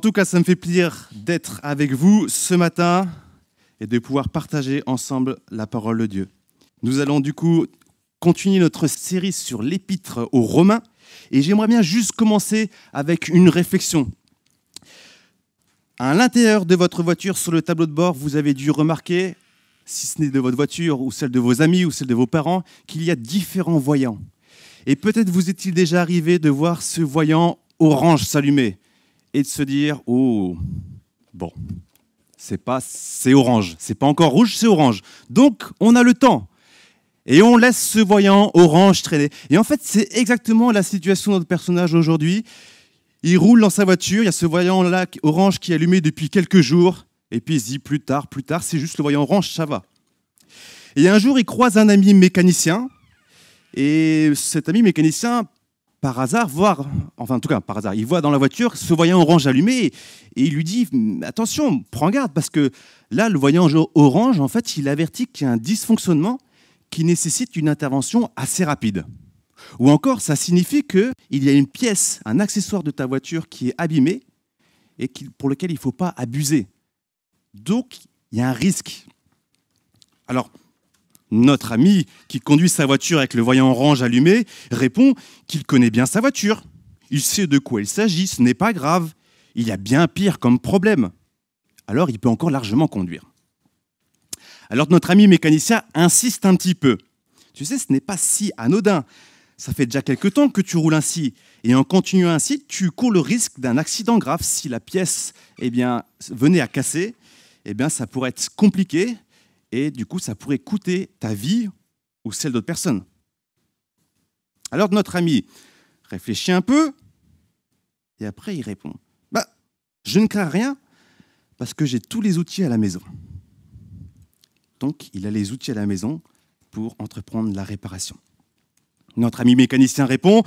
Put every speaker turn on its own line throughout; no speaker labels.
tout cas, ça me fait plaisir d'être avec vous ce matin et de pouvoir partager ensemble la parole de Dieu. Nous allons du coup continuer notre série sur l'épître aux Romains et j'aimerais bien juste commencer avec une réflexion. À l'intérieur de votre voiture, sur le tableau de bord, vous avez dû remarquer, si ce n'est de votre voiture ou celle de vos amis ou celle de vos parents, qu'il y a différents voyants. Et peut-être vous est-il déjà arrivé de voir ce voyant orange s'allumer et de se dire oh bon c'est pas c'est orange c'est pas encore rouge c'est orange. Donc on a le temps. Et on laisse ce voyant orange traîner. Et en fait c'est exactement la situation de notre personnage aujourd'hui. Il roule dans sa voiture il y a ce voyant là orange qui est allumé depuis quelques jours. Et puis il se dit plus tard plus tard c'est juste le voyant orange ça va. Et un jour il croise un ami mécanicien. Et cet ami mécanicien par hasard, voir, enfin en tout cas par hasard, il voit dans la voiture ce voyant orange allumé et, il lui dit attention, prends garde parce que là le voyant orange en fait il avertit qu'il y a un dysfonctionnement qui nécessite une intervention assez rapide. Ou encore ça signifie qu'il y a une pièce, un accessoire de ta voiture qui est abîmé et pour lequel il ne faut pas abuser. Donc il y a un risque. Alors notre ami qui conduit sa voiture avec le voyant orange allumé répond qu'il connaît bien sa voiture. Il sait de quoi il s'agit, ce n'est pas grave. Il y a bien pire comme problème. Alors il peut encore largement conduire. Alors notre ami mécanicien insiste un petit peu. Tu sais, ce n'est pas si anodin. Ça fait déjà quelque temps que tu roules ainsi. Et en continuant ainsi, tu cours le risque d'un accident grave. Si la pièce eh venait à casser, eh bien, ça pourrait être compliqué et du coup, ça pourrait coûter ta vie ou celle d'autres personnes. Alors notre ami réfléchit un peu et après il répond bah, Je ne crains rien parce que j'ai tous les outils à la maison. Donc il a les outils à la maison pour entreprendre la réparation. Notre ami mécanicien répond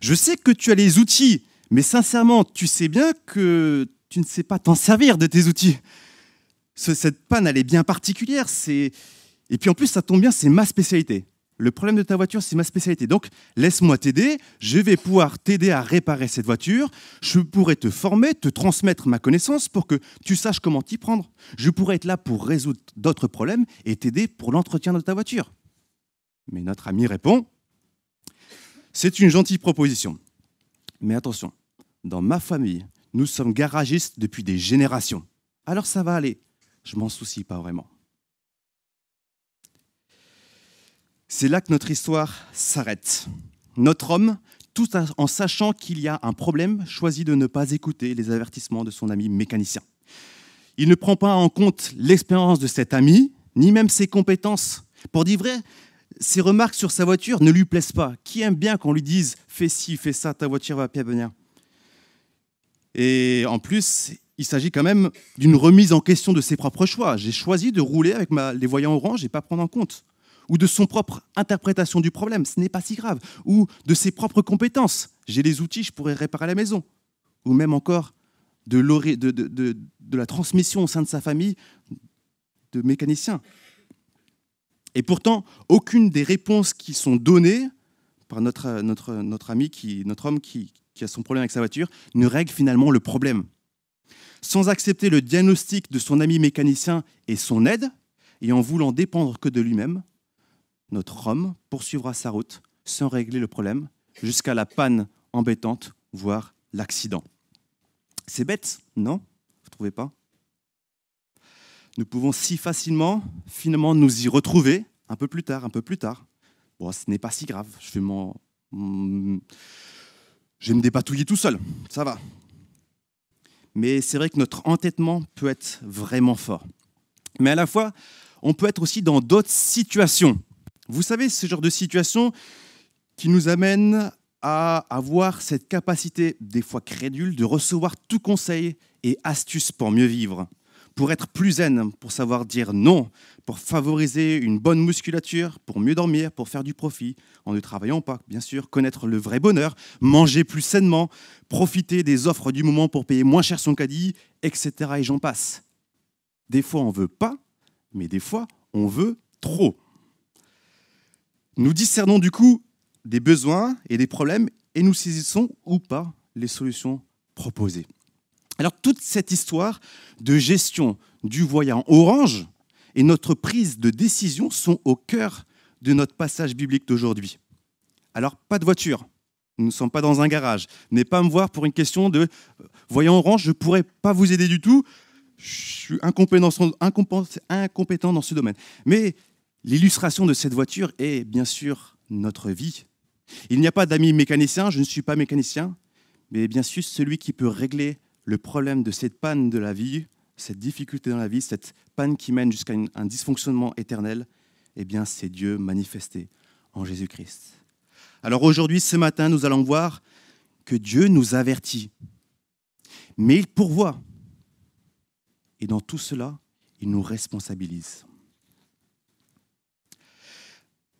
Je sais que tu as les outils, mais sincèrement, tu sais bien que tu ne sais pas t'en servir de tes outils cette panne, elle est bien particulière. Et puis en plus, ça tombe bien, c'est ma spécialité. Le problème de ta voiture, c'est ma spécialité. Donc, laisse-moi t'aider. Je vais pouvoir t'aider à réparer cette voiture. Je pourrais te former, te transmettre ma connaissance pour que tu saches comment t'y prendre. Je pourrais être là pour résoudre d'autres problèmes et t'aider pour l'entretien de ta voiture. Mais notre ami répond C'est une gentille proposition. Mais attention, dans ma famille, nous sommes garagistes depuis des générations. Alors ça va aller je m'en soucie pas vraiment. C'est là que notre histoire s'arrête. Notre homme, tout en sachant qu'il y a un problème, choisit de ne pas écouter les avertissements de son ami mécanicien. Il ne prend pas en compte l'expérience de cet ami, ni même ses compétences. Pour dire vrai, ses remarques sur sa voiture ne lui plaisent pas. Qui aime bien qu'on lui dise fais ci, fais ça, ta voiture va bien venir Et en plus, il s'agit quand même d'une remise en question de ses propres choix. J'ai choisi de rouler avec les voyants orange et pas prendre en compte. Ou de son propre interprétation du problème, ce n'est pas si grave. Ou de ses propres compétences. J'ai les outils, je pourrais réparer la maison. Ou même encore de, la transmission au sein de sa famille de mécaniciens. Et pourtant, aucune des réponses qui sont données par notre, notre, notre ami, qui, notre homme qui a son problème avec sa voiture, ne règle finalement le problème sans accepter le diagnostic de son ami mécanicien et son aide, et en voulant dépendre que de lui-même, notre homme poursuivra sa route sans régler le problème jusqu'à la panne embêtante, voire l'accident. C'est bête, non? Vous ne trouvez pas? Nous pouvons si facilement, finalement, nous y retrouver un peu plus tard, un peu plus tard. Bon, ce n'est pas si grave, je vais, je vais me dépatouiller tout seul, ça va mais c'est vrai que notre entêtement peut être vraiment fort. Mais à la fois, on peut être aussi dans d'autres situations. Vous savez, ce genre de situation qui nous amène à avoir cette capacité, des fois crédule, de recevoir tout conseil et astuce pour mieux vivre pour être plus zen, pour savoir dire non, pour favoriser une bonne musculature, pour mieux dormir, pour faire du profit, en ne travaillant pas, bien sûr, connaître le vrai bonheur, manger plus sainement, profiter des offres du moment pour payer moins cher son caddie, etc. Et j'en passe. Des fois, on veut pas, mais des fois, on veut trop. Nous discernons du coup des besoins et des problèmes et nous saisissons ou pas les solutions proposées. Alors toute cette histoire de gestion du voyant orange et notre prise de décision sont au cœur de notre passage biblique d'aujourd'hui. Alors pas de voiture, nous ne sommes pas dans un garage, n'est pas me voir pour une question de euh, voyant orange, je ne pourrais pas vous aider du tout, je suis incompétent, dans ce domaine. Mais l'illustration de cette voiture est bien sûr notre vie. Il n'y a pas d'amis mécanicien, je ne suis pas mécanicien, mais bien sûr celui qui peut régler le problème de cette panne de la vie, cette difficulté dans la vie, cette panne qui mène jusqu'à un dysfonctionnement éternel, eh bien, c'est Dieu manifesté en Jésus-Christ. Alors aujourd'hui, ce matin, nous allons voir que Dieu nous avertit, mais il pourvoit. Et dans tout cela, il nous responsabilise.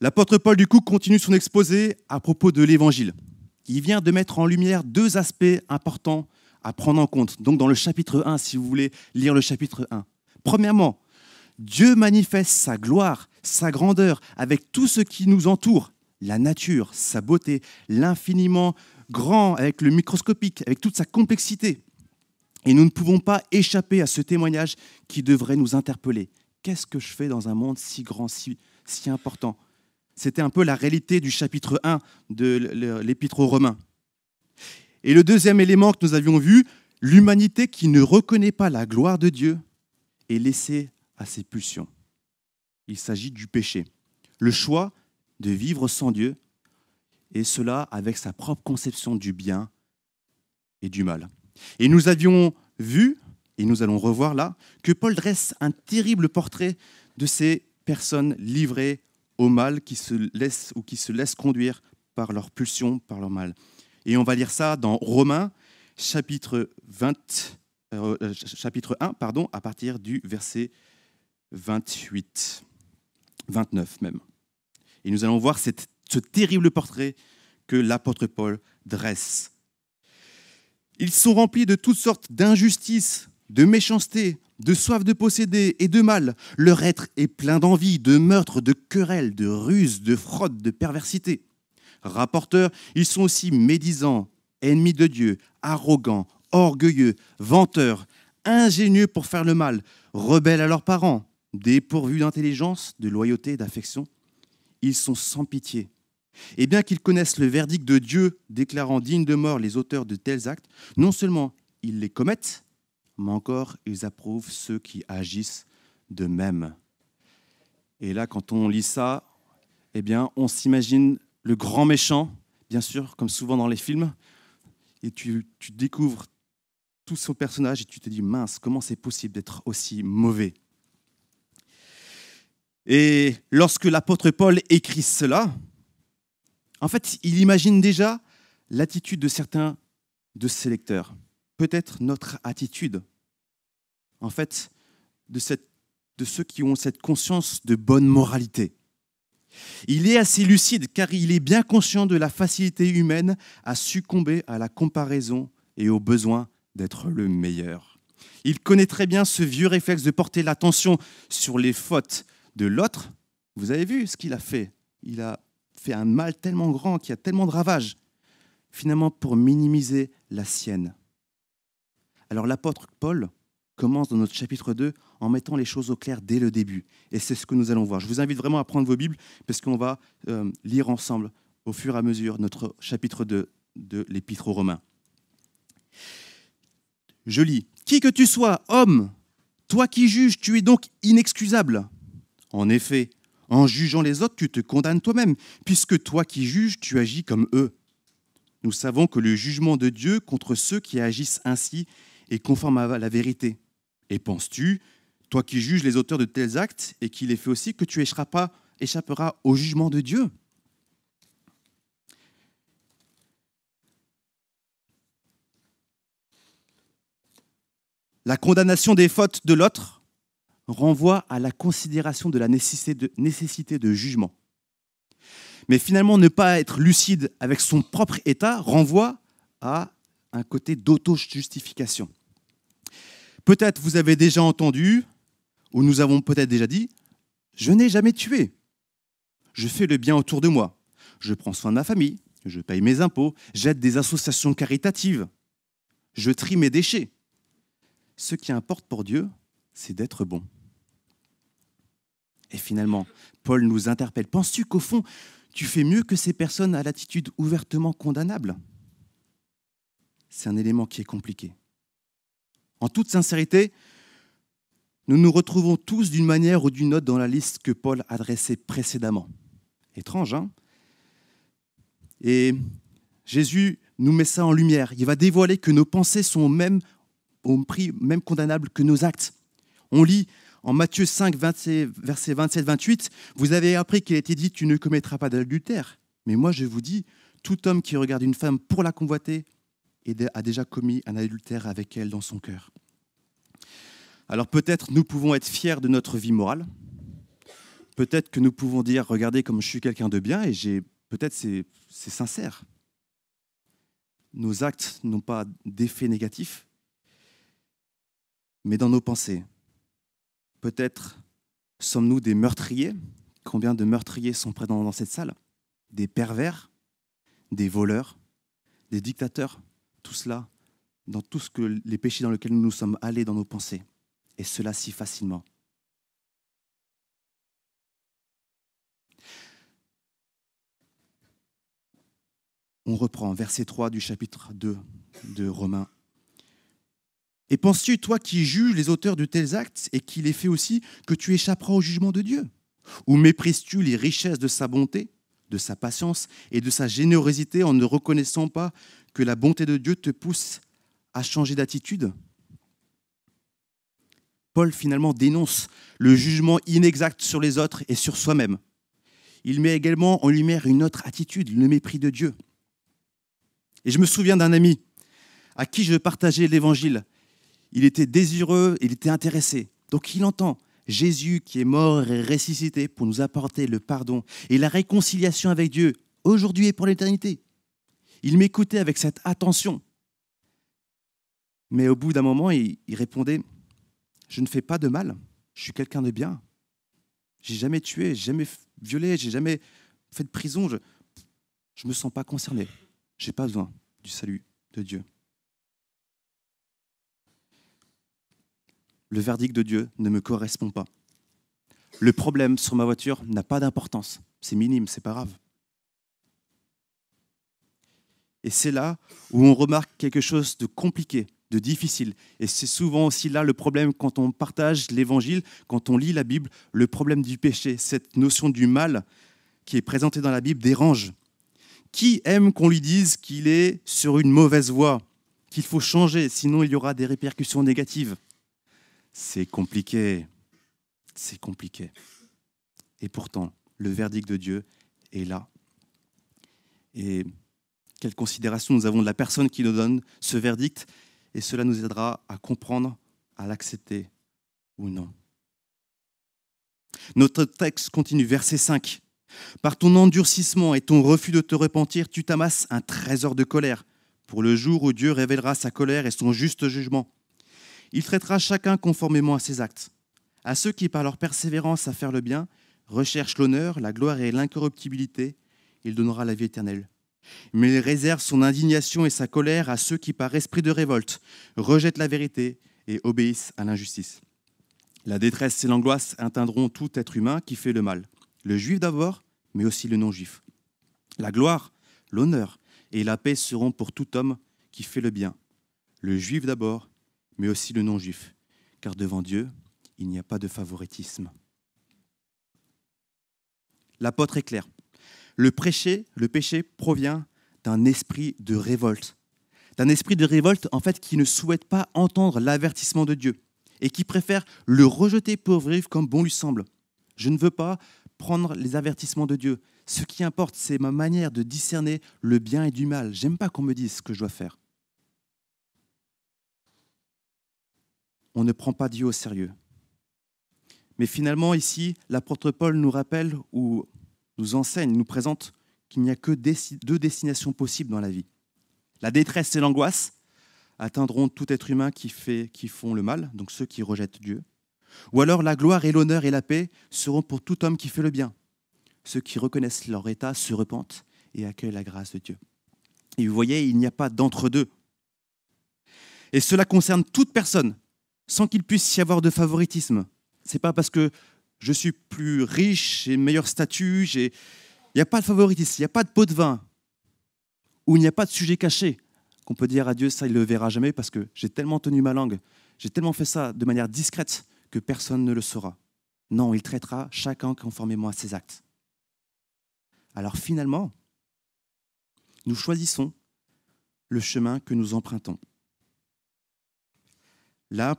L'apôtre Paul, du coup, continue son exposé à propos de l'Évangile. Il vient de mettre en lumière deux aspects importants à prendre en compte. Donc dans le chapitre 1, si vous voulez lire le chapitre 1. Premièrement, Dieu manifeste sa gloire, sa grandeur avec tout ce qui nous entoure, la nature, sa beauté, l'infiniment grand avec le microscopique, avec toute sa complexité. Et nous ne pouvons pas échapper à ce témoignage qui devrait nous interpeller. Qu'est-ce que je fais dans un monde si grand, si, important? C'était un peu la réalité du chapitre 1 de l'épître aux Romains. Et le deuxième élément que nous avions vu, l'humanité qui ne reconnaît pas la gloire de Dieu est laissée à ses pulsions. Il s'agit du péché, le choix de vivre sans Dieu, et cela avec sa propre conception du bien et du mal. Et nous avions vu, et nous allons revoir là, que Paul dresse un terrible portrait de ces personnes livrées au mal qui se laissent ou qui se laissent conduire par leurs pulsions, par leur mal. Et on va lire ça dans Romains, chapitre, 20, euh, euh, chapitre 1, pardon, à partir du verset 28, 29 même. Et nous allons voir ce terrible portrait que l'apôtre Paul dresse. Ils sont remplis de toutes sortes d'injustices, de méchanceté, de soif de posséder et de mal. Leur être est plein d'envie, de meurtre, de querelles, de ruses, de fraude, de perversité rapporteurs, ils sont aussi médisants, ennemis de Dieu, arrogants, orgueilleux, vanteurs, ingénieux pour faire le mal, rebelles à leurs parents, dépourvus d'intelligence, de loyauté d'affection. Ils sont sans pitié. Et bien qu'ils connaissent le verdict de Dieu déclarant dignes de mort les auteurs de tels actes, non seulement ils les commettent, mais encore ils approuvent ceux qui agissent de même. Et là, quand on lit ça, eh bien, on s'imagine le grand méchant, bien sûr, comme souvent dans les films, et tu, découvres tout son personnage et tu te dis, mince, comment c'est possible d'être aussi mauvais? Et lorsque l'apôtre Paul écrit cela, en fait, il imagine déjà l'attitude de certains de ses lecteurs, peut-être notre attitude, en fait, de, cette, de ceux qui ont cette conscience de bonne moralité. Il est assez lucide car il est bien conscient de la facilité humaine à succomber à la comparaison et au besoin d'être le meilleur. Il connaît très bien ce vieux réflexe de porter l'attention sur les fautes de l'autre. Vous avez vu ce qu'il a fait Il a fait un mal tellement grand, qui a tellement de ravages, finalement pour minimiser la sienne. Alors l'apôtre Paul commence dans notre chapitre 2 en mettant les choses au clair dès le début. Et c'est ce que nous allons voir. Je vous invite vraiment à prendre vos Bibles parce qu'on va euh, lire ensemble au fur et à mesure notre chapitre 2 de l'Épître aux Romains. Je lis Qui que tu sois, homme, toi qui juges, tu es donc inexcusable. En effet, en jugeant les autres, tu te condamnes toi-même, puisque toi qui juges, tu agis comme eux. Nous savons que le jugement de Dieu contre ceux qui agissent ainsi est conforme à la vérité. Et penses-tu, toi qui juges les auteurs de tels actes et qui les fais aussi, que tu échapperas, au jugement de Dieu La condamnation des fautes de l'autre renvoie à la considération de la nécessité de, nécessité de jugement. Mais finalement, ne pas être lucide avec son propre état renvoie à un côté d'auto-justification. Peut-être vous avez déjà entendu, ou nous avons peut-être déjà dit, je n'ai jamais tué. Je fais le bien autour de moi. Je prends soin de ma famille. Je paye mes impôts. J'aide des associations caritatives. Je trie mes déchets. ce qui importe pour Dieu, c'est d'être bon. Et finalement, Paul nous interpelle. Penses-tu qu'au fond, tu fais mieux que ces personnes à l'attitude ouvertement condamnable? C'est un élément qui est compliqué. En toute sincérité, nous nous retrouvons tous d'une manière ou d'une autre dans la liste que Paul adressait précédemment. Étrange, hein? Et Jésus nous met ça en lumière. Il va dévoiler que nos pensées sont même au prix même condamnables que nos actes. On lit en Matthieu 5, versets 27-28, vous avez appris qu'il a été dit, tu ne commettras pas d'adultère. Mais moi, je vous dis, tout homme qui regarde une femme pour la convoiter a déjà commis un adultère avec elle dans son cœur. Alors peut-être nous pouvons être fiers de notre vie morale. Peut-être que nous pouvons dire, regardez comme je suis quelqu'un de bien et j'ai peut-être c'est sincère. Nos actes n'ont pas d'effet négatif, mais dans nos pensées, peut-être sommes-nous des meurtriers. Combien de meurtriers sont présents dans cette salle? Des pervers, des voleurs, des dictateurs, tout cela dans tout ce que les péchés dans lesquels nous nous sommes allés dans nos pensées et cela si facilement. On reprend verset 3 du chapitre 2 de Romains. Et penses-tu, toi qui juges les auteurs de tels actes et qui les fais aussi, que tu échapperas au jugement de Dieu? Ou méprises-tu les richesses de sa bonté, de sa patience et de sa générosité en ne reconnaissant pas que la bonté de Dieu te pousse à changer d'attitude? Paul finalement dénonce le jugement inexact sur les autres et sur soi-même. Il met également en lumière une autre attitude, le mépris de Dieu. Et je me souviens d'un ami à qui je partageais l'évangile. Il était désireux, il était intéressé. Donc il entend Jésus qui est mort et ressuscité pour nous apporter le pardon et la réconciliation avec Dieu aujourd'hui et pour l'éternité. Il m'écoutait avec cette attention. Mais au bout d'un moment, il, répondait je ne fais pas de mal, je suis quelqu'un de bien. J'ai jamais tué, j'ai jamais violé, j'ai jamais fait de prison. Je ne me sens pas concerné. J'ai pas besoin du salut de Dieu. Le verdict de Dieu ne me correspond pas. Le problème sur ma voiture n'a pas d'importance. C'est minime, c'est pas grave. Et c'est là où on remarque quelque chose de compliqué difficile. Et c'est souvent aussi là le problème quand on partage l'évangile, quand on lit la Bible, le problème du péché, cette notion du mal qui est présentée dans la Bible dérange. Qui aime qu'on lui dise qu'il est sur une mauvaise voie, qu'il faut changer, sinon il y aura des répercussions négatives? C'est compliqué. C'est compliqué. Et pourtant, le verdict de Dieu est là. Et quelle considération nous avons de la personne qui nous donne ce verdict et cela nous aidera à comprendre, à l'accepter ou non. Notre texte continue, verset 5. Par ton endurcissement et ton refus de te repentir, tu t'amasses un trésor de colère pour le jour où Dieu révélera sa colère et son juste jugement. Il traitera chacun conformément à ses actes. À ceux qui, par leur persévérance à faire le bien, recherchent l'honneur, la gloire et l'incorruptibilité, il donnera la vie éternelle mais il réserve son indignation et sa colère à ceux qui, par esprit de révolte, rejettent la vérité et obéissent à l'injustice. La détresse et l'angoisse atteindront tout être humain qui fait le mal, le juif d'abord, mais aussi le non-juif. La gloire, l'honneur et la paix seront pour tout homme qui fait le bien, le juif d'abord, mais aussi le non-juif, car devant Dieu, il n'y a pas de favoritisme. L'apôtre est clair. Le péché, le péché provient d'un esprit de révolte. D'un esprit de révolte, en fait, qui ne souhaite pas entendre l'avertissement de Dieu et qui préfère le rejeter pour vivre comme bon lui semble. Je ne veux pas prendre les avertissements de Dieu. Ce qui importe, c'est ma manière de discerner le bien et du mal. J'aime pas qu'on me dise ce que je dois faire. On ne prend pas Dieu au sérieux. Mais finalement, ici, l'apôtre Paul nous rappelle, ou nous enseigne, nous présente qu'il n'y a que deux destinations possibles dans la vie. La détresse et l'angoisse atteindront tout être humain qui, fait, font le mal, donc ceux qui rejettent Dieu. Ou alors la gloire et l'honneur et la paix seront pour tout homme qui fait le bien. Ceux qui reconnaissent leur état se repentent et accueillent la grâce de Dieu. Et vous voyez, il n'y a pas d'entre-deux. Et cela concerne toute personne, sans qu'il puisse y avoir de favoritisme. C'est pas parce que je suis plus riche, j'ai meilleur statut, il n'y a pas de favoritisme, il n'y a pas de pot de vin, ou il n'y a pas de sujet caché qu'on peut dire à Dieu, ça il ne le verra jamais parce que j'ai tellement tenu ma langue, j'ai tellement fait ça de manière discrète que personne ne le saura. Non, il traitera chacun conformément à ses actes. Alors finalement, nous choisissons le chemin que nous empruntons. Là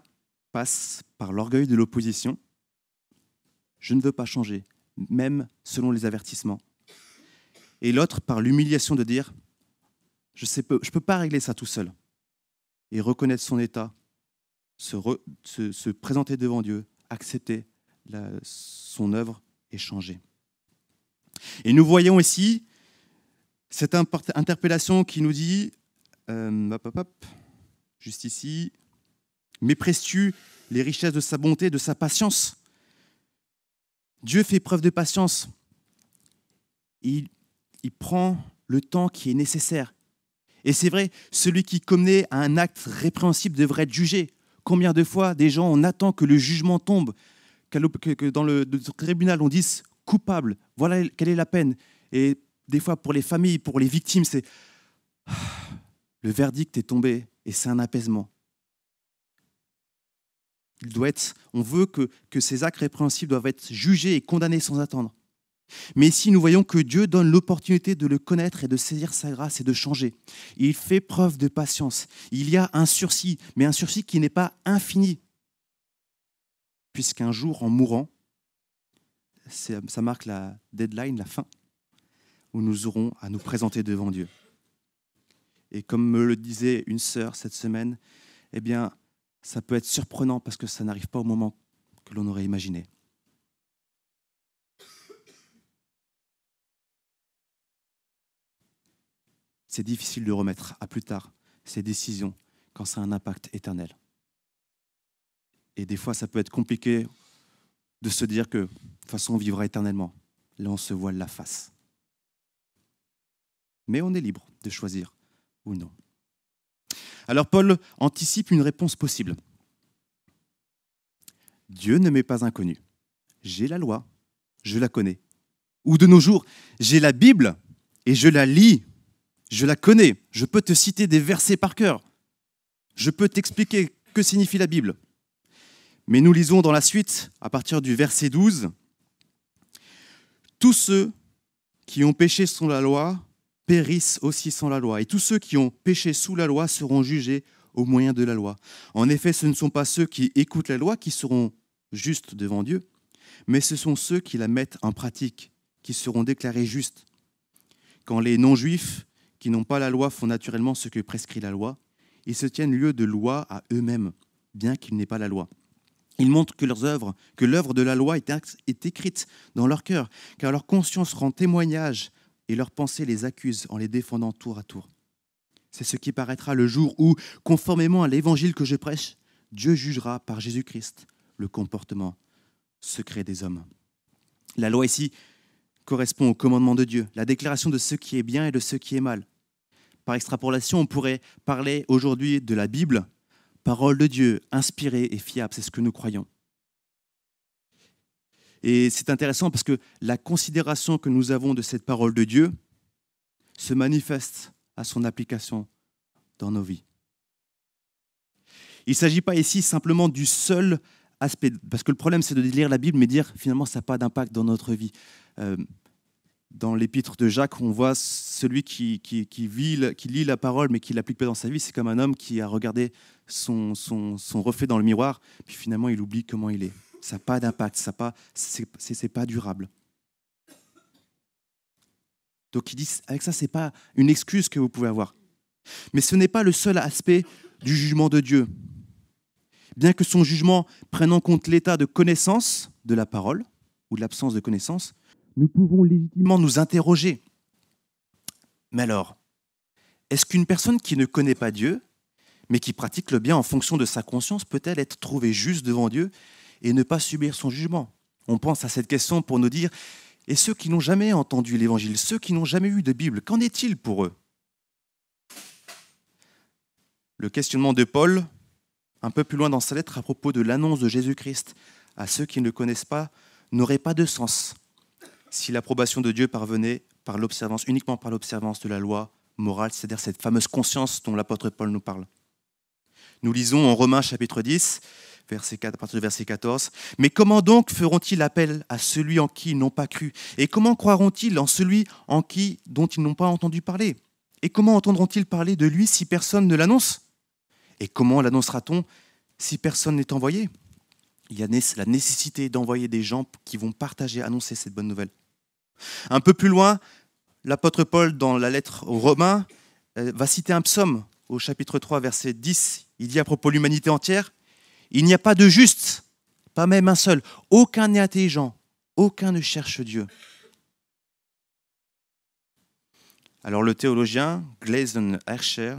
passe par l'orgueil de l'opposition. Je ne veux pas changer, même selon les avertissements. Et l'autre par l'humiliation de dire, je ne peux, pas régler ça tout seul. Et reconnaître son état, se, se, présenter devant Dieu, accepter son œuvre et changer. Et nous voyons ici cette interpellation qui nous dit, euh, juste ici, Mépresses-tu les richesses de sa bonté, de sa patience? Dieu fait preuve de patience. Il, prend le temps qui est nécessaire. Et c'est vrai, celui qui commet un acte répréhensible devrait être jugé. Combien de fois des gens, on attend que le jugement tombe, que dans le tribunal on dise coupable, voilà quelle est la peine. Et des fois pour les familles, pour les victimes, c'est le verdict est tombé et c'est un apaisement. Il doit être, on veut que, que ces actes répréhensibles doivent être jugés et condamnés sans attendre. Mais ici, nous voyons que Dieu donne l'opportunité de le connaître et de saisir sa grâce et de changer. Il fait preuve de patience. Il y a un sursis, mais un sursis qui n'est pas infini. Puisqu'un jour, en mourant, ça marque la deadline, la fin, où nous aurons à nous présenter devant Dieu. Et comme me le disait une sœur cette semaine, eh bien, ça peut être surprenant parce que ça n'arrive pas au moment que l'on aurait imaginé. C'est difficile de remettre à plus tard ces décisions quand ça a un impact éternel. Et des fois, ça peut être compliqué de se dire que de toute façon, on vivra éternellement. Là, on se voile la face. Mais on est libre de choisir ou non. Alors Paul anticipe une réponse possible. Dieu ne m'est pas inconnu. J'ai la loi, je la connais. Ou de nos jours, j'ai la Bible et je la lis, je la connais. Je peux te citer des versets par cœur. Je peux t'expliquer que signifie la Bible. Mais nous lisons dans la suite, à partir du verset 12, Tous ceux qui ont péché sans la loi périssent aussi sans la loi. Et tous ceux qui ont péché sous la loi seront jugés au moyen de la loi. En effet, ce ne sont pas ceux qui écoutent la loi qui seront justes devant Dieu, mais ce sont ceux qui la mettent en pratique qui seront déclarés justes. Quand les non-juifs qui n'ont pas la loi font naturellement ce que prescrit la loi, ils se tiennent lieu de loi à eux-mêmes, bien qu'ils n'aient pas la loi. Ils montrent que leurs œuvres, que l'œuvre de la loi est écrite dans leur cœur, car leur conscience rend témoignage et leurs pensées les accusent en les défendant tour à tour. C'est ce qui paraîtra le jour où, conformément à l'évangile que je prêche, Dieu jugera par Jésus-Christ le comportement secret des hommes. La loi ici correspond au commandement de Dieu, la déclaration de ce qui est bien et de ce qui est mal. Par extrapolation, on pourrait parler aujourd'hui de la Bible, parole de Dieu, inspirée et fiable, c'est ce que nous croyons. Et c'est intéressant parce que la considération que nous avons de cette parole de Dieu se manifeste à son application dans nos vies. Il ne s'agit pas ici simplement du seul aspect, parce que le problème c'est de lire la Bible mais dire finalement ça n'a pas d'impact dans notre vie. Euh, dans l'épître de Jacques, on voit celui qui, lit la parole mais qui ne l'applique pas dans sa vie, c'est comme un homme qui a regardé son, son, son reflet dans le miroir, puis finalement il oublie comment il est ça n'a pas d'impact, ça pas, c'est pas durable. Donc il dit, avec ça, ce n'est pas une excuse que vous pouvez avoir. Mais ce n'est pas le seul aspect du jugement de Dieu. Bien que son jugement prenne en compte l'état de connaissance de la parole, ou de l'absence de connaissance, nous pouvons légitimement nous interroger. Mais alors, est-ce qu'une personne qui ne connaît pas Dieu, mais qui pratique le bien en fonction de sa conscience, peut-elle être trouvée juste devant Dieu et ne pas subir son jugement. On pense à cette question pour nous dire, et ceux qui n'ont jamais entendu l'Évangile, ceux qui n'ont jamais eu de Bible, qu'en est-il pour eux? Le questionnement de Paul un peu plus loin dans sa lettre à propos de l'annonce de Jésus-Christ à ceux qui ne le connaissent pas n'aurait pas de sens si l'approbation de Dieu parvenait par l'observance, uniquement par l'observance de la loi morale, c'est-à-dire cette fameuse conscience dont l'apôtre Paul nous parle. Nous lisons en Romains chapitre 10, verset 4, à partir du verset 14. Mais comment donc feront-ils appel à celui en qui ils n'ont pas cru? Et comment croiront-ils en celui en qui dont ils n'ont pas entendu parler? Et comment entendront-ils parler de lui si personne ne l'annonce? Et comment l'annoncera-t-on si personne n'est envoyé? Il y a la nécessité d'envoyer des gens qui vont partager, annoncer cette bonne nouvelle. Un peu plus loin, l'apôtre Paul, dans la lettre aux Romains, euh, va citer un psaume au chapitre 3, verset 10. Il dit à propos de l'humanité entière, Il n'y a pas de juste, pas même un seul. Aucun n'est intelligent, aucun ne cherche Dieu. Alors le théologien Glazen Herscher,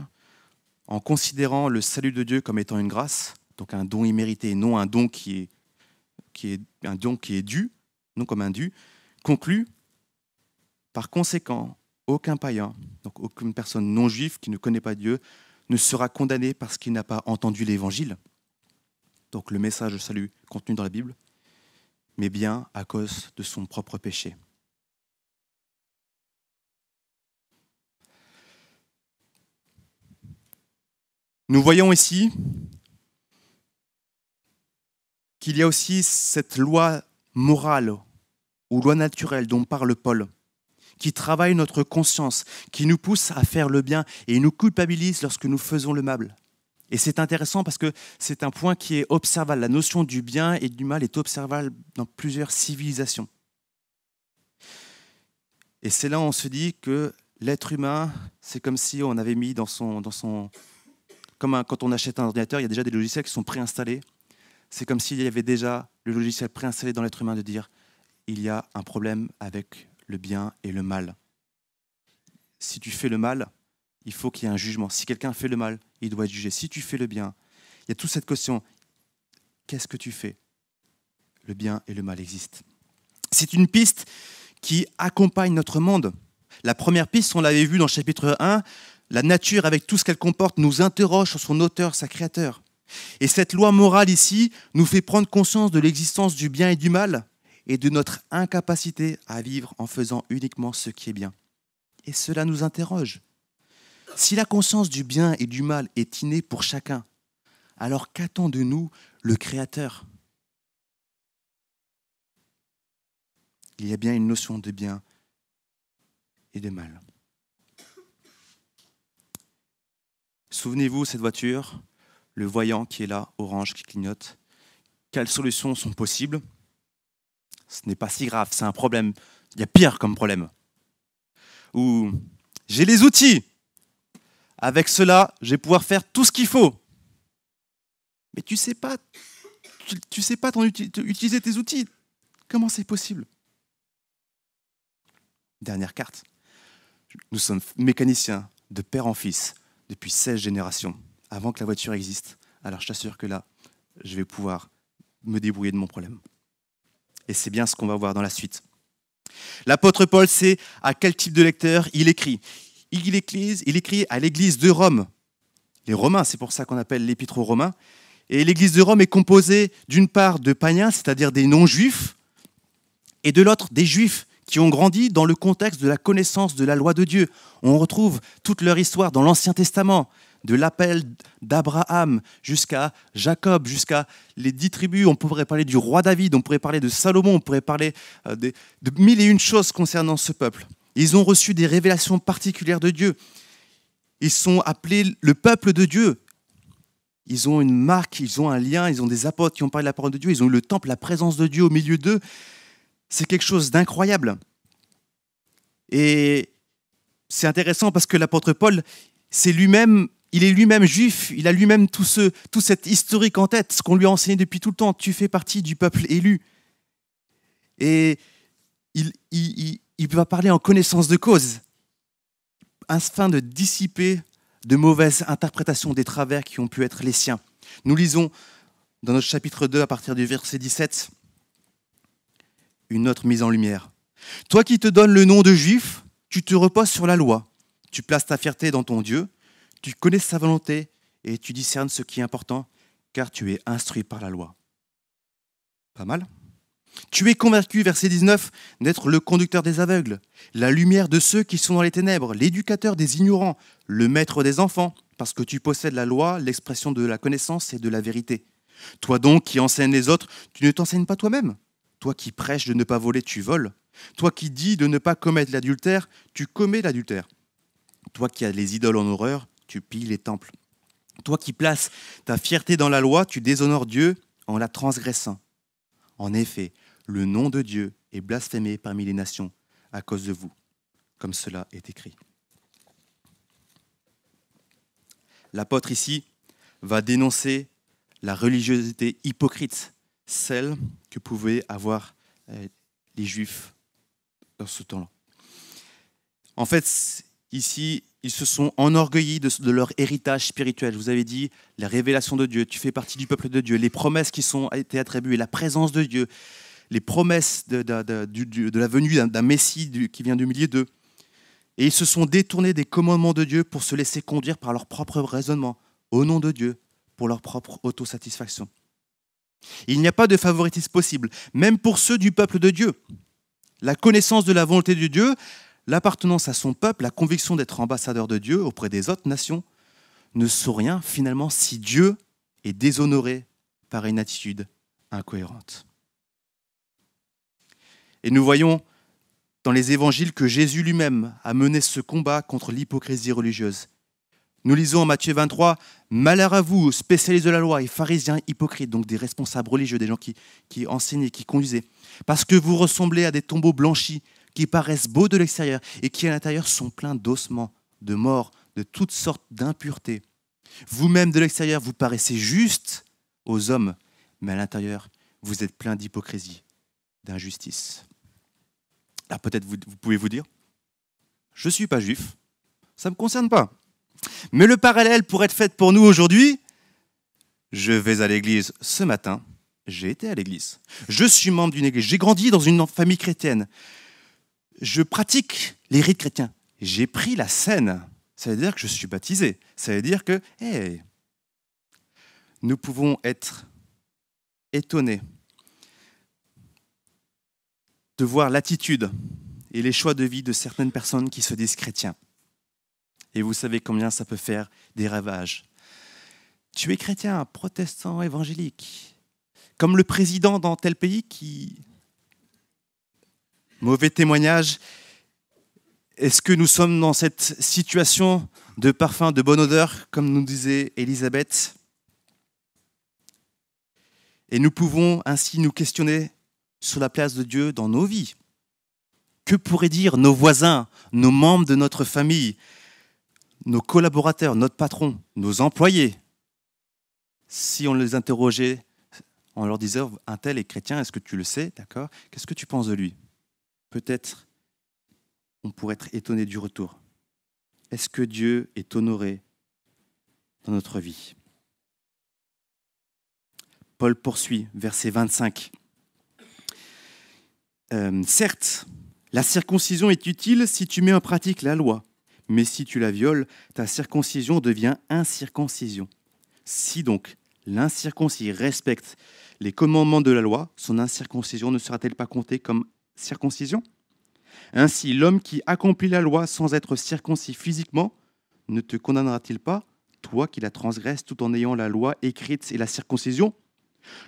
en considérant le salut de Dieu comme étant une grâce, donc un don immérité, non un don qui est, qui est un don qui est dû, non comme un dû, conclut par conséquent, aucun païen, donc aucune personne non juive qui ne connaît pas Dieu, ne sera condamné parce qu'il n'a pas entendu l'évangile, donc le message de salut contenu dans la Bible, mais bien à cause de son propre péché. Nous voyons ici qu'il y a aussi cette loi morale ou loi naturelle dont parle Paul qui travaille notre conscience, qui nous pousse à faire le bien et nous culpabilise lorsque nous faisons le mal. Et c'est intéressant parce que c'est un point qui est observable. La notion du bien et du mal est observable dans plusieurs civilisations. Et c'est là où on se dit que l'être humain, c'est comme si on avait mis dans son... Dans son comme quand on achète un ordinateur, il y a déjà des logiciels qui sont préinstallés. C'est comme s'il y avait déjà le logiciel préinstallé dans l'être humain de dire il y a un problème avec le bien et le mal. Si tu fais le mal, il faut qu'il y ait un jugement. Si quelqu'un fait le mal, il doit être jugé. Si tu fais le bien, il y a toute cette question. Qu'est-ce que tu fais? Le bien et le mal existent. C'est une piste qui accompagne notre monde. La première piste, on l'avait vu dans le chapitre 1, la nature avec tout ce qu'elle comporte nous interroge sur son auteur, sa créateur. Et cette loi morale ici nous fait prendre conscience de l'existence du bien et du mal, et de notre incapacité à vivre en faisant uniquement ce qui est bien. Et cela nous interroge. Si la conscience du bien et du mal est innée pour chacun, alors qu'attend de nous le Créateur? Il y a bien une notion de bien et de mal. Souvenez-vous, cette voiture, le voyant qui est là, orange, qui clignote, quelles solutions sont possibles? Ce n'est pas si grave, c'est un problème. Il y a pire comme problème. Ou j'ai les outils. Avec cela, je vais pouvoir faire tout ce qu'il faut. Mais tu sais pas, tu, sais pas utiliser tes outils. Comment c'est possible? Dernière carte. Nous sommes mécaniciens de père en fils depuis 16 générations, avant que la voiture existe. Alors je t'assure que là, je vais pouvoir me débrouiller de mon problème. Et c'est bien ce qu'on va voir dans la suite. L'apôtre Paul sait à quel type de lecteur il écrit. Il, il écrit à l'église de Rome. Les Romains, c'est pour ça qu'on appelle l'épître aux Romains. Et l'église de Rome est composée d'une part de païens, c'est-à-dire des non-juifs, et de l'autre des juifs qui ont grandi dans le contexte de la connaissance de la loi de Dieu. On retrouve toute leur histoire dans l'Ancien Testament de l'appel d'Abraham jusqu'à Jacob, jusqu'à les dix tribus. On pourrait parler du roi David, on pourrait parler de Salomon, on pourrait parler euh, de, mille et une choses concernant ce peuple. Ils ont reçu des révélations particulières de Dieu. Ils sont appelés le peuple de Dieu. Ils ont une marque, ils ont un lien, ils ont des apôtres qui ont parlé de la parole de Dieu, ils ont eu le temple, la présence de Dieu au milieu d'eux. C'est quelque chose d'incroyable. Et c'est intéressant parce que l'apôtre Paul, c'est lui-même il est lui-même juif, il a lui-même tout, ce, tout cet historique en tête, ce qu'on lui a enseigné depuis tout le temps. Tu fais partie du peuple élu. Et il, va parler en connaissance de cause, afin de dissiper de mauvaises interprétations des travers qui ont pu être les siens. Nous lisons dans notre chapitre 2, à partir du verset 17, une autre mise en lumière. Toi qui te donnes le nom de juif, tu te reposes sur la loi. Tu places ta fierté dans ton Dieu tu connais sa volonté et tu discernes ce qui est important, car tu es instruit par la loi. Pas mal Tu es convaincu, verset 19, d'être le conducteur des aveugles, la lumière de ceux qui sont dans les ténèbres, l'éducateur des ignorants, le maître des enfants, parce que tu possèdes la loi, l'expression de la connaissance et de la vérité. Toi donc qui enseignes les autres, tu ne t'enseignes pas toi-même. Toi qui prêches de ne pas voler, tu voles. Toi qui dis de ne pas commettre l'adultère, tu commets l'adultère. Toi qui as les idoles en horreur, tu pilles les temples. Toi qui places ta fierté dans la loi, tu déshonores Dieu en la transgressant. En effet, le nom de Dieu est blasphémé parmi les nations à cause de vous, comme cela est écrit. L'apôtre ici va dénoncer la religiosité hypocrite, celle que pouvaient avoir euh, les Juifs dans ce temps-là. En fait, ici, ils se sont enorgueillis de, leur héritage spirituel. Je vous avais dit la révélation de Dieu, tu fais partie du peuple de Dieu, les promesses qui sont été attribuées, la présence de Dieu, les promesses de, de la venue d'un Messie qui vient du milieu d'eux. Et ils se sont détournés des commandements de Dieu pour se laisser conduire par leur propre raisonnement, au nom de Dieu, pour leur propre autosatisfaction. Il n'y a pas de favoritisme possible, même pour ceux du peuple de Dieu. La connaissance de la volonté de Dieu, l'appartenance à son peuple, la conviction d'être ambassadeur de Dieu auprès des autres nations, ne sont rien finalement si Dieu est déshonoré par une attitude incohérente. Et nous voyons dans les évangiles que Jésus lui-même a mené ce combat contre l'hypocrisie religieuse. Nous lisons en Matthieu 23, Malheur à vous, spécialistes de la loi et pharisiens hypocrites, donc des responsables religieux, des gens qui, qui enseignaient, qui conduisaient, parce que vous ressemblez à des tombeaux blanchis qui paraissent beaux de l'extérieur et qui à l'intérieur sont pleins d'ossements, de morts, de toutes sortes d'impuretés. Vous-même de l'extérieur, vous paraissez juste aux hommes, mais à l'intérieur, vous êtes plein d'hypocrisie, d'injustice. Alors peut-être vous, vous, pouvez vous dire, je ne suis pas juif, ça ne me concerne pas. Mais le parallèle pourrait être fait pour nous aujourd'hui. Je vais à l'église ce matin, j'ai été à l'église. Je suis membre d'une église, j'ai grandi dans une famille chrétienne je pratique les rites chrétiens. J'ai pris la scène. Ça veut dire que je suis baptisé. Ça veut dire que nous pouvons être étonnés de voir l'attitude et les choix de vie de certaines personnes qui se disent chrétiens. Et vous savez combien ça peut faire des ravages. Tu es chrétien, protestant, évangélique, comme le président dans tel pays qui Mauvais témoignage. Est-ce que nous sommes dans cette situation de parfum de bonne odeur, comme nous disait Élisabeth Et nous pouvons ainsi nous questionner sur la place de Dieu dans nos vies. Que pourraient dire nos voisins, nos membres de notre famille, nos collaborateurs, notre patron, nos employés, si on les interrogeait, on leur disait, un tel est chrétien, est-ce que tu le sais? D'accord? Qu'est-ce que tu penses de lui? Peut-être on pourrait être étonné du retour. Est-ce que Dieu est honoré dans notre vie? Paul poursuit, verset 25. Euh, certes, la circoncision est utile si tu mets en pratique la loi, mais si tu la violes, ta circoncision devient incirconcision. Si donc l'incirconcis respecte les commandements de la loi, son incirconcision ne sera-t-elle pas comptée comme circoncision Ainsi, l'homme qui accomplit la loi sans être circoncis physiquement ne te condamnera-t-il pas, toi qui la transgresses tout en ayant la loi écrite et la circoncision?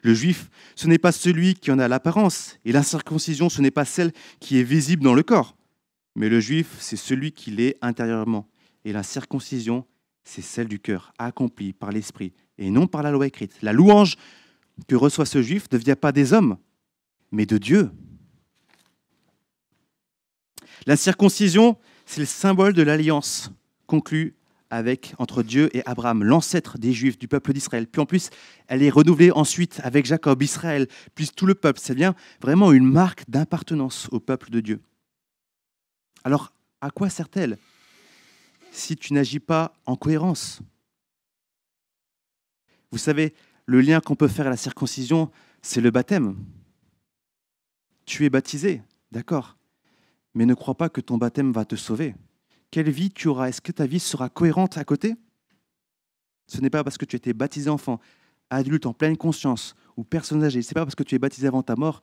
Le juif, ce n'est pas celui qui en a l'apparence, et l'incirconcision, ce n'est pas celle qui est visible dans le corps. Mais le juif, c'est celui qui l'est intérieurement, et la circoncision, c'est celle du cœur, accomplie par l'esprit, et non par la loi écrite. La louange que reçoit ce juif ne vient pas des hommes, mais de Dieu. La circoncision, c'est le symbole de l'alliance conclue entre Dieu et Abraham, l'ancêtre des Juifs, du peuple d'Israël. Puis en plus, elle est renouvelée ensuite avec Jacob, Israël, puis tout le peuple. C'est bien vraiment une marque d'appartenance au peuple de Dieu. Alors, à quoi sert-elle si tu n'agis pas en cohérence? Vous savez, le lien qu'on peut faire à la circoncision, c'est le baptême. Tu es baptisé, d'accord? Mais ne crois pas que ton baptême va te sauver. Quelle vie tu auras? Est-ce que ta vie sera cohérente à côté? Ce n'est pas parce que tu été baptisé enfant adulte en pleine conscience ou personne âgée, c'est pas parce que tu es baptisé avant ta mort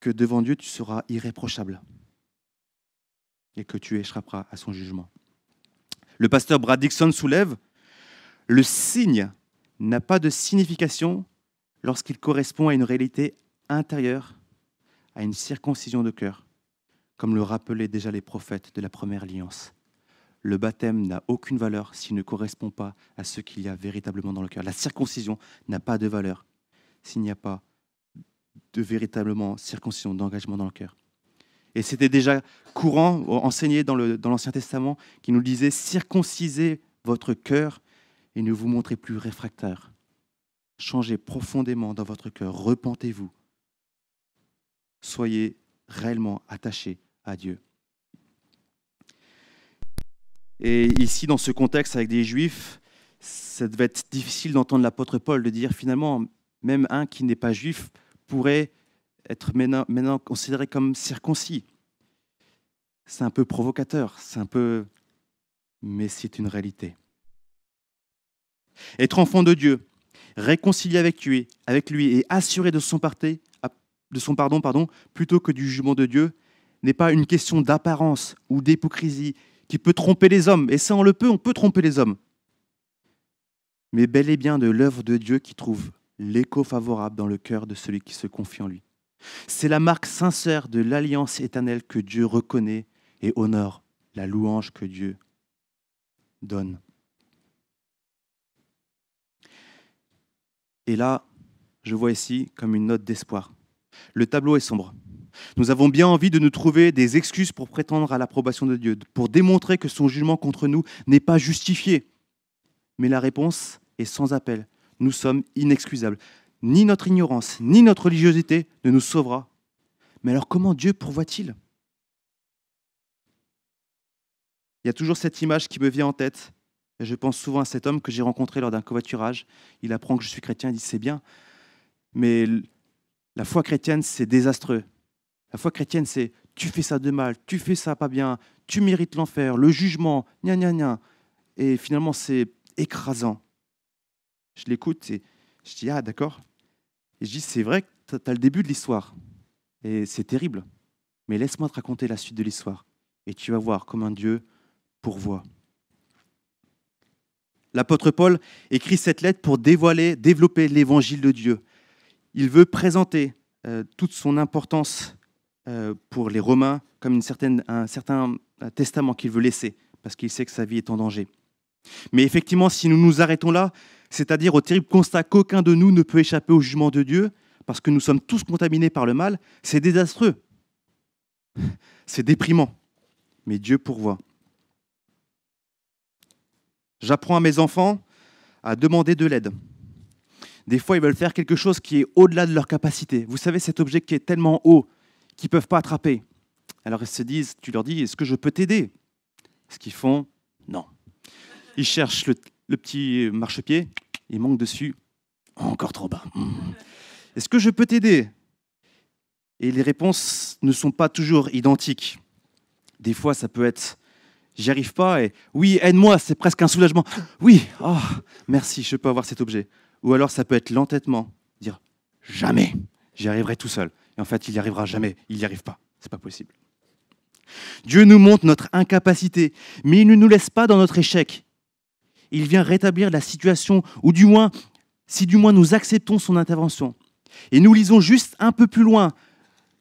que devant Dieu tu seras irréprochable et que tu échapperas à son jugement. Le pasteur Brad Dixon soulève le signe n'a pas de signification lorsqu'il correspond à une réalité intérieure, à une circoncision de cœur, comme le rappelaient déjà les prophètes de la première alliance. Le baptême n'a aucune valeur s'il ne correspond pas à ce qu'il y a véritablement dans le cœur. La circoncision n'a pas de valeur s'il n'y a pas de véritablement circoncision, d'engagement dans le cœur. Et c'était déjà courant, enseigné dans l'Ancien Testament, qui nous disait circoncisez votre cœur et ne vous montrez plus réfractaire. Changez profondément dans votre cœur, repentez-vous. Soyez réellement attachés à Dieu. Et ici, dans ce contexte avec des juifs, ça devait être difficile d'entendre l'apôtre Paul de dire finalement, même un qui n'est pas juif pourrait être maintenant, considéré comme circoncis. C'est un peu provocateur, c'est un peu... Mais c'est une réalité. Être enfant de Dieu, réconcilié avec lui, avec lui et assuré de son, de son pardon, pardon, plutôt que du jugement de Dieu, n'est pas une question d'apparence ou d'hypocrisie qui peut tromper les hommes. Et ça, on le peut, on peut tromper les hommes. Mais bel et bien de l'œuvre de Dieu qui trouve l'écho favorable dans le cœur de celui qui se confie en lui. C'est la marque sincère de l'alliance éternelle que Dieu reconnaît et honore, la louange que Dieu donne. Et là, je vois ici comme une note d'espoir. Le tableau est sombre. Nous avons bien envie de nous trouver des excuses pour prétendre à l'approbation de Dieu, pour démontrer que son jugement contre nous n'est pas justifié. Mais la réponse est sans appel. Nous sommes inexcusables. Ni notre ignorance, ni notre religiosité ne nous sauvera. Mais alors comment Dieu pourvoit-il? Il y a toujours cette image qui me vient en tête je pense souvent à cet homme que j'ai rencontré lors d'un covoiturage. Il apprend que je suis chrétien, il dit c'est bien, mais la foi chrétienne, c'est désastreux. La foi chrétienne, c'est tu fais ça de mal, tu fais ça pas bien, tu mérites l'enfer, le jugement, gna gna gna. Et finalement, c'est écrasant. Je l'écoute et je dis ah d'accord. Et je dis c'est vrai que tu as le début de l'histoire. Et c'est terrible. Mais laisse-moi te raconter la suite de l'histoire. Et tu vas voir comme un Dieu pourvoit. L'apôtre Paul écrit cette lettre pour dévoiler, développer l'évangile de Dieu. Il veut présenter euh, toute son importance euh, pour les Romains comme un certain testament qu'il veut laisser, parce qu'il sait que sa vie est en danger. Mais effectivement, si nous nous arrêtons là, c'est-à-dire au terrible constat qu'aucun de nous ne peut échapper au jugement de Dieu, parce que nous sommes tous contaminés par le mal, c'est désastreux. C'est déprimant. Mais Dieu pourvoit. J'apprends à mes enfants à demander de l'aide. Des fois, ils veulent faire quelque chose qui est au-delà de leur capacité. Vous savez, cet objet qui est tellement haut qu'ils ne peuvent pas attraper. Alors ils se disent, tu leur dis, est-ce que je peux t'aider? Ce qu'ils font, non. Ils cherchent le, petit marchepied, ils manquent dessus, encore trop bas. Est-ce que je peux t'aider? Et les réponses ne sont pas toujours identiques. Des fois, ça peut être j'y arrive pas, et oui, aide-moi, c'est presque un soulagement. Oui, oh, merci, je peux avoir cet objet. Ou alors ça peut être l'entêtement, dire jamais, j'y arriverai tout seul. Et en fait, il n'y arrivera jamais, il n'y arrive pas, c'est pas possible. Dieu nous montre notre incapacité, mais il ne nous laisse pas dans notre échec. Il vient rétablir la situation, ou du moins, si du moins nous acceptons son intervention. Et nous lisons juste un peu plus loin,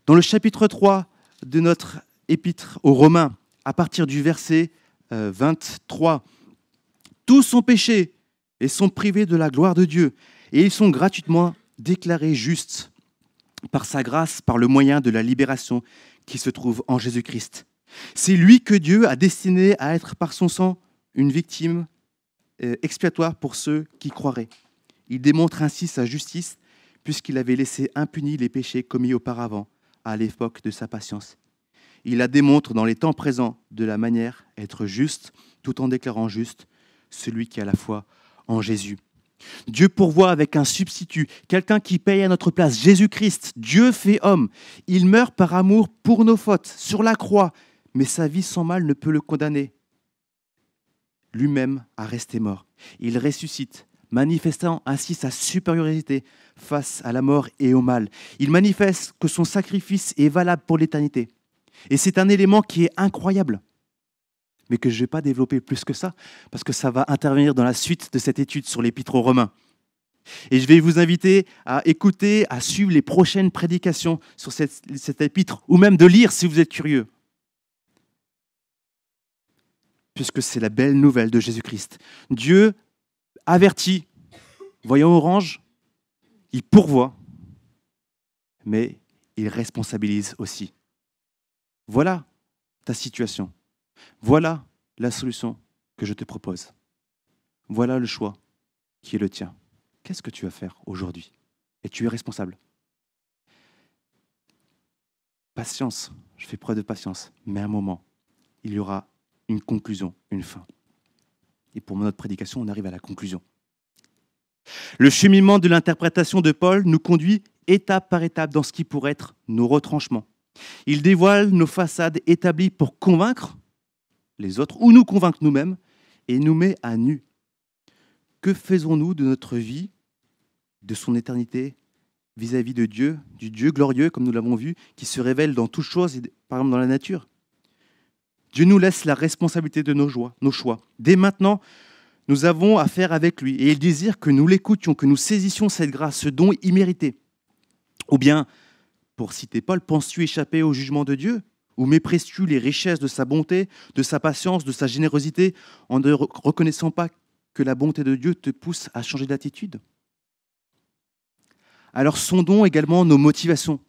dans le chapitre 3 de notre épître aux Romains, à partir du verset 23. Euh, Tous sont péchés et sont privés de la gloire de Dieu, et ils sont gratuitement déclarés justes par sa grâce, par le moyen de la libération qui se trouve en Jésus-Christ. C'est lui que Dieu a destiné à être par son sang une victime euh, expiatoire pour ceux qui croiraient. Il démontre ainsi sa justice puisqu'il avait laissé impunis les péchés commis auparavant, à l'époque de sa patience. Il la démontre dans les temps présents de la manière être juste, tout en déclarant juste celui qui a la foi en Jésus. Dieu pourvoit avec un substitut, quelqu'un qui paye à notre place, Jésus-Christ, Dieu fait homme. Il meurt par amour pour nos fautes, sur la croix, mais sa vie sans mal ne peut le condamner. Lui-même a resté mort. Il ressuscite manifestant ainsi sa supériorité face à la mort et au mal. Il manifeste que son sacrifice est valable pour l'éternité. Et c'est un élément qui est incroyable, mais que je ne vais pas développer plus que ça, parce que ça va intervenir dans la suite de cette étude sur l'épître aux Romains. Et je vais vous inviter à écouter, à suivre les prochaines prédications sur cette, cet épître, ou même de lire si vous êtes curieux. Puisque c'est la belle nouvelle de Jésus-Christ. Dieu avertit, voyant orange, il pourvoit, mais il responsabilise aussi. Voilà ta situation. Voilà la solution que je te propose. Voilà le choix qui est le tien. Qu'est-ce que tu vas faire aujourd'hui? Et tu es responsable. Patience, je fais preuve de patience, mais à un moment, il y aura une conclusion, une fin. Et pour notre prédication, on arrive à la conclusion. Le cheminement de l'interprétation de Paul nous conduit étape par étape dans ce qui pourrait être nos retranchements. Il dévoile nos façades établies pour convaincre les autres ou nous convaincre nous-mêmes et nous met à nu. Que faisons-nous de notre vie, de son éternité vis-à-vis de Dieu, du Dieu glorieux, comme nous l'avons vu, qui se révèle dans toutes choses, par exemple dans la nature? Dieu nous laisse la responsabilité de nos, joies, nos choix. Dès maintenant, nous avons affaire avec lui et il désire que nous l'écoutions, que nous saisissions cette grâce, ce don immérité. Ou bien, pour citer Paul, penses-tu échapper au jugement de Dieu Ou méprises-tu les richesses de sa bonté, de sa patience, de sa générosité, en ne reconnaissant pas que la bonté de Dieu te pousse à changer d'attitude? Alors sondons également nos motivations.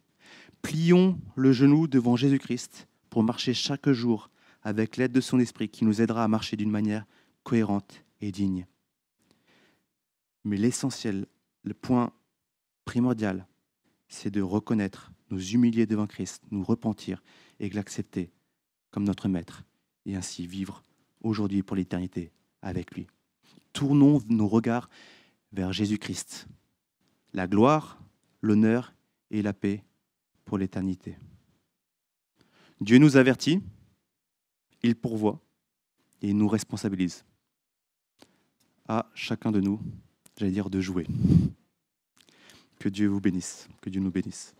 Plions le genou devant Jésus-Christ pour marcher chaque jour avec l'aide de son esprit qui nous aidera à marcher d'une manière cohérente et digne. Mais l'essentiel, le point primordial, c'est de reconnaître, nous humilier devant Christ, nous repentir et l'accepter comme notre Maître, et ainsi vivre aujourd'hui pour l'éternité avec lui. Tournons nos regards vers Jésus-Christ, la gloire, l'honneur et la paix pour l'éternité. Dieu nous avertit, il pourvoit et il nous responsabilise. À chacun de nous, j'allais dire, de jouer. Que Dieu vous bénisse, que Dieu nous bénisse.